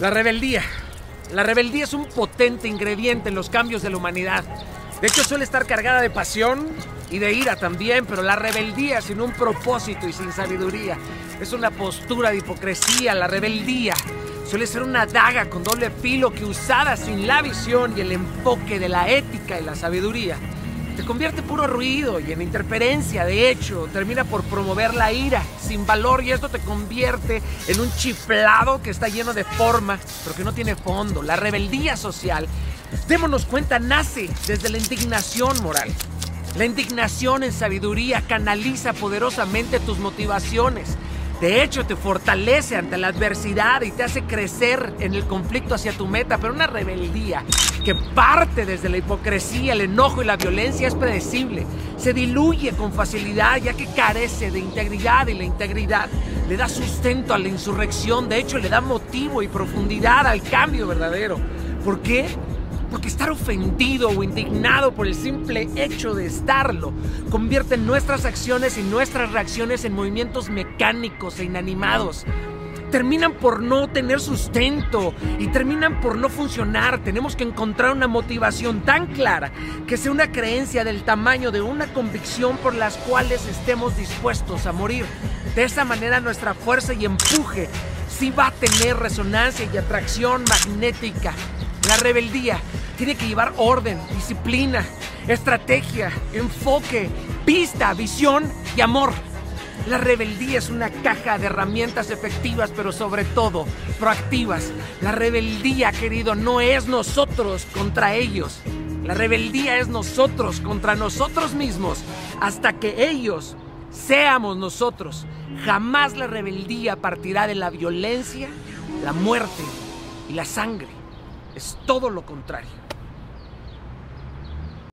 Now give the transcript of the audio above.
La rebeldía. La rebeldía es un potente ingrediente en los cambios de la humanidad. De hecho, suele estar cargada de pasión y de ira también, pero la rebeldía sin un propósito y sin sabiduría es una postura de hipocresía. La rebeldía suele ser una daga con doble filo que usada sin la visión y el enfoque de la ética y la sabiduría te convierte en puro ruido y en interferencia. De hecho, termina por promover la ira sin valor y esto te convierte en un chiflado que está lleno de forma, pero que no tiene fondo. La rebeldía social, démonos cuenta, nace desde la indignación moral. La indignación en sabiduría canaliza poderosamente tus motivaciones de hecho, te fortalece ante la adversidad y te hace crecer en el conflicto hacia tu meta, pero una rebeldía que parte desde la hipocresía, el enojo y la violencia es predecible. Se diluye con facilidad ya que carece de integridad y la integridad le da sustento a la insurrección, de hecho le da motivo y profundidad al cambio verdadero. ¿Por qué? Porque estar ofendido o indignado por el simple hecho de estarlo convierte nuestras acciones y nuestras reacciones en movimientos mecánicos e inanimados. Terminan por no tener sustento y terminan por no funcionar. Tenemos que encontrar una motivación tan clara que sea una creencia del tamaño de una convicción por las cuales estemos dispuestos a morir. De esa manera nuestra fuerza y empuje sí va a tener resonancia y atracción magnética la rebeldía tiene que llevar orden, disciplina, estrategia, enfoque, pista, visión y amor. La rebeldía es una caja de herramientas efectivas, pero sobre todo proactivas. La rebeldía, querido, no es nosotros contra ellos. La rebeldía es nosotros contra nosotros mismos hasta que ellos seamos nosotros. Jamás la rebeldía partirá de la violencia, la muerte y la sangre es todo lo contrario.